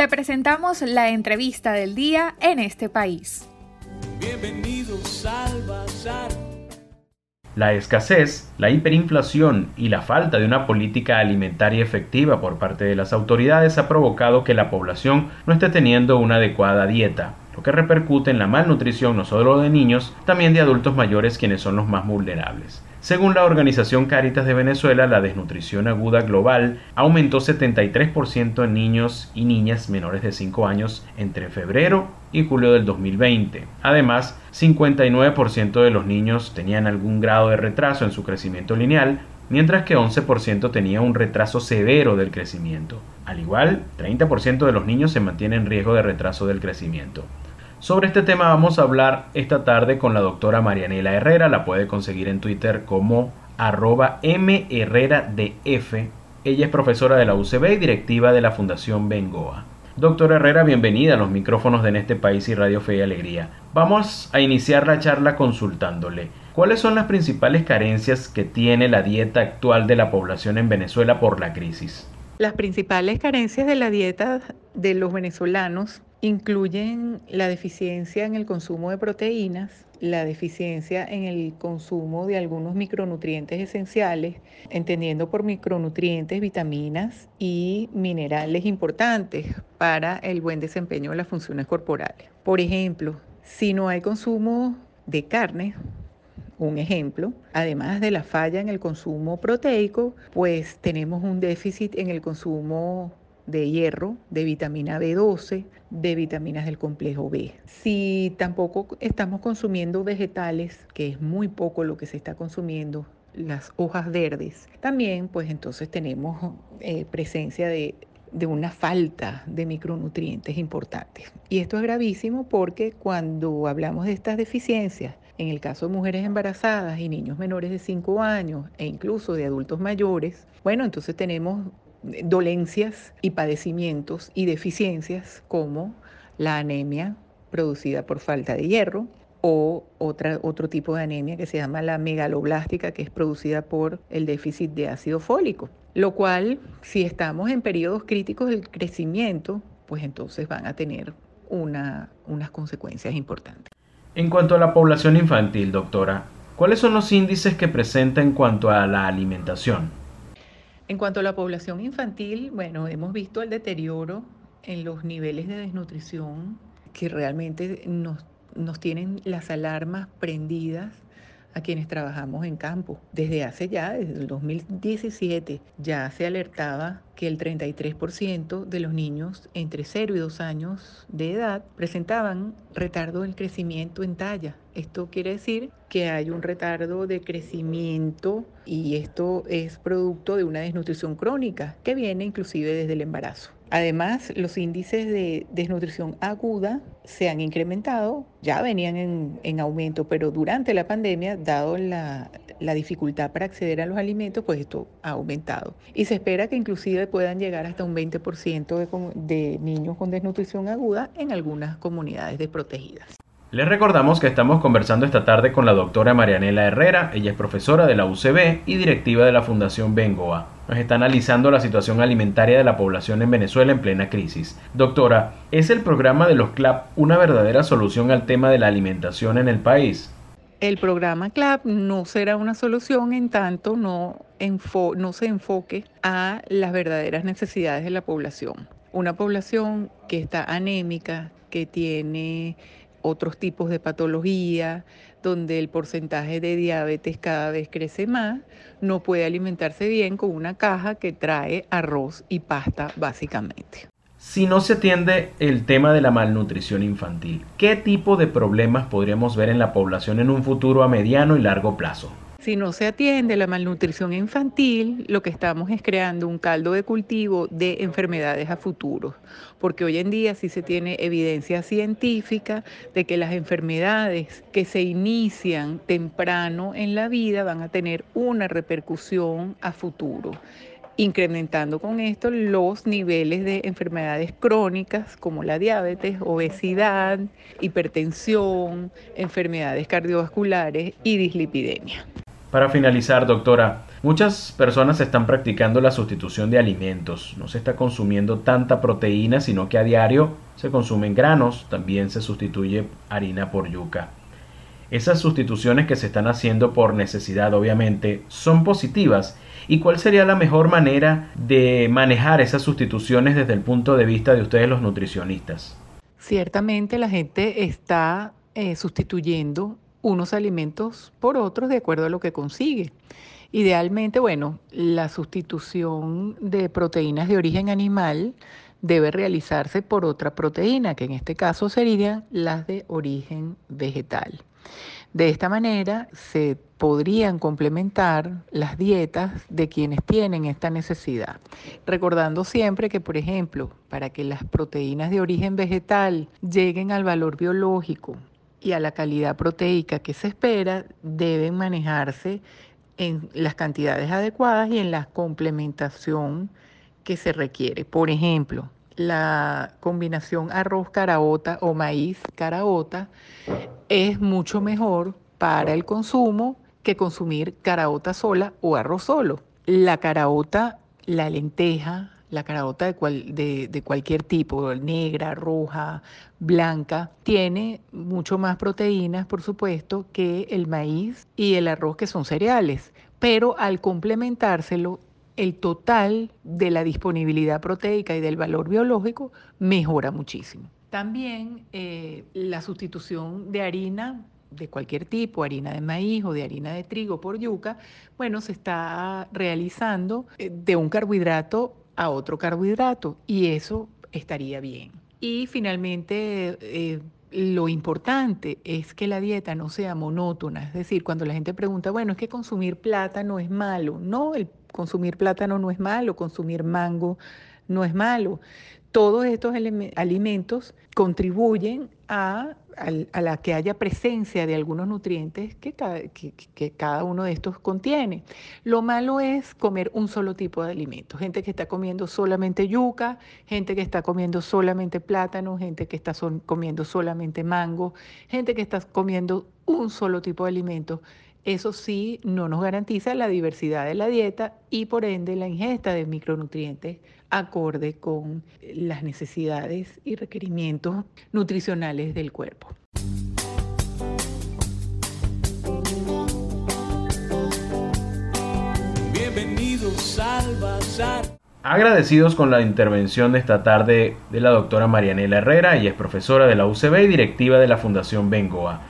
Te presentamos la entrevista del día en este país. Bienvenidos al Bazar. La escasez, la hiperinflación y la falta de una política alimentaria efectiva por parte de las autoridades ha provocado que la población no esté teniendo una adecuada dieta, lo que repercute en la malnutrición no solo de niños, también de adultos mayores quienes son los más vulnerables. Según la organización Caritas de Venezuela, la desnutrición aguda global aumentó 73% en niños y niñas menores de 5 años entre febrero y julio del 2020. Además, 59% de los niños tenían algún grado de retraso en su crecimiento lineal, mientras que 11% tenía un retraso severo del crecimiento. Al igual, 30% de los niños se mantienen en riesgo de retraso del crecimiento. Sobre este tema vamos a hablar esta tarde con la doctora Marianela Herrera, la puede conseguir en Twitter como arroba mherreradf. Ella es profesora de la UCB y directiva de la Fundación Bengoa. Doctora Herrera, bienvenida a los micrófonos de En este país y Radio Fe y Alegría. Vamos a iniciar la charla consultándole. ¿Cuáles son las principales carencias que tiene la dieta actual de la población en Venezuela por la crisis? Las principales carencias de la dieta de los venezolanos incluyen la deficiencia en el consumo de proteínas, la deficiencia en el consumo de algunos micronutrientes esenciales, entendiendo por micronutrientes vitaminas y minerales importantes para el buen desempeño de las funciones corporales. Por ejemplo, si no hay consumo de carne, un ejemplo, además de la falla en el consumo proteico, pues tenemos un déficit en el consumo de hierro, de vitamina B12, de vitaminas del complejo B. Si tampoco estamos consumiendo vegetales, que es muy poco lo que se está consumiendo, las hojas verdes, también pues entonces tenemos eh, presencia de, de una falta de micronutrientes importantes. Y esto es gravísimo porque cuando hablamos de estas deficiencias, en el caso de mujeres embarazadas y niños menores de 5 años e incluso de adultos mayores, bueno, entonces tenemos dolencias y padecimientos y deficiencias como la anemia producida por falta de hierro o otra, otro tipo de anemia que se llama la megaloblástica, que es producida por el déficit de ácido fólico. Lo cual, si estamos en periodos críticos del crecimiento, pues entonces van a tener una, unas consecuencias importantes. En cuanto a la población infantil, doctora, ¿cuáles son los índices que presenta en cuanto a la alimentación? En cuanto a la población infantil, bueno, hemos visto el deterioro en los niveles de desnutrición que realmente nos, nos tienen las alarmas prendidas a quienes trabajamos en campo. Desde hace ya, desde el 2017, ya se alertaba que el 33% de los niños entre 0 y 2 años de edad presentaban retardo del crecimiento en talla. Esto quiere decir que hay un retardo de crecimiento y esto es producto de una desnutrición crónica que viene inclusive desde el embarazo. Además, los índices de desnutrición aguda se han incrementado, ya venían en, aumento, pero durante la pandemia, dado la, dificultad para acceder a los alimentos, pues esto ha aumentado. Y se espera que inclusive puedan llegar hasta un 20% de, de niños con desnutrición aguda en algunas comunidades desprotegidas. Les recordamos que estamos conversando esta tarde con la doctora Marianela Herrera, ella es profesora de la UCB y directiva de la Fundación Bengoa. Nos está analizando la situación alimentaria de la población en Venezuela en plena crisis. Doctora, ¿es el programa de los CLAP una verdadera solución al tema de la alimentación en el país? El programa CLAP no será una solución en tanto no, no se enfoque a las verdaderas necesidades de la población. Una población que está anémica, que tiene otros tipos de patología, donde el porcentaje de diabetes cada vez crece más, no puede alimentarse bien con una caja que trae arroz y pasta básicamente. Si no se atiende el tema de la malnutrición infantil, ¿qué tipo de problemas podríamos ver en la población en un futuro a mediano y largo plazo? Si no se atiende la malnutrición infantil, lo que estamos es creando un caldo de cultivo de enfermedades a futuro, porque hoy en día sí se tiene evidencia científica de que las enfermedades que se inician temprano en la vida van a tener una repercusión a futuro incrementando con esto los niveles de enfermedades crónicas como la diabetes, obesidad, hipertensión, enfermedades cardiovasculares y dislipidemia. Para finalizar, doctora, muchas personas están practicando la sustitución de alimentos. No se está consumiendo tanta proteína, sino que a diario se consumen granos, también se sustituye harina por yuca. Esas sustituciones que se están haciendo por necesidad, obviamente, son positivas. ¿Y cuál sería la mejor manera de manejar esas sustituciones desde el punto de vista de ustedes los nutricionistas? Ciertamente la gente está eh, sustituyendo unos alimentos por otros de acuerdo a lo que consigue. Idealmente, bueno, la sustitución de proteínas de origen animal debe realizarse por otra proteína, que en este caso serían las de origen vegetal. De esta manera se podrían complementar las dietas de quienes tienen esta necesidad. Recordando siempre que, por ejemplo, para que las proteínas de origen vegetal lleguen al valor biológico y a la calidad proteica que se espera deben manejarse en las cantidades adecuadas y en la complementación que se requiere. Por ejemplo, la combinación arroz caraota o maíz caraota es mucho mejor para el consumo que consumir caraota sola o arroz solo. La caraota, la lenteja, la caraota de, de, cualquier tipo, negra, roja, blanca, tiene mucho más proteínas, por supuesto, que el maíz y el arroz que son cereales. Pero al complementárselo, el total de la disponibilidad proteica y del valor biológico mejora muchísimo. También eh, la sustitución de harina de cualquier tipo, harina de maíz o de harina de trigo por yuca, bueno, se está realizando eh, de un carbohidrato a otro carbohidrato y eso estaría bien. Y finalmente, eh, lo importante es que la dieta no sea monótona, es decir, cuando la gente pregunta, bueno, es que consumir plátano es malo, no, el consumir plátano no es malo, consumir mango no es malo. Todos estos alimentos contribuyen a a, la que haya presencia de algunos nutrientes que cada, uno de estos contiene. Lo malo es comer un solo tipo de alimento. Gente que está comiendo solamente yuca, gente que está comiendo solamente plátano, gente que está comiendo solamente mango, gente que está comiendo un solo tipo de alimento. Eso sí no nos garantiza la diversidad de la dieta y por ende la ingesta de micronutrientes acorde con las necesidades y requerimientos nutricionales del cuerpo. Bienvenidos al Bazar. Agradecidos con la intervención de esta tarde de la doctora Marianela Herrera, y es profesora de la UCB y directiva de la Fundación Bengoa.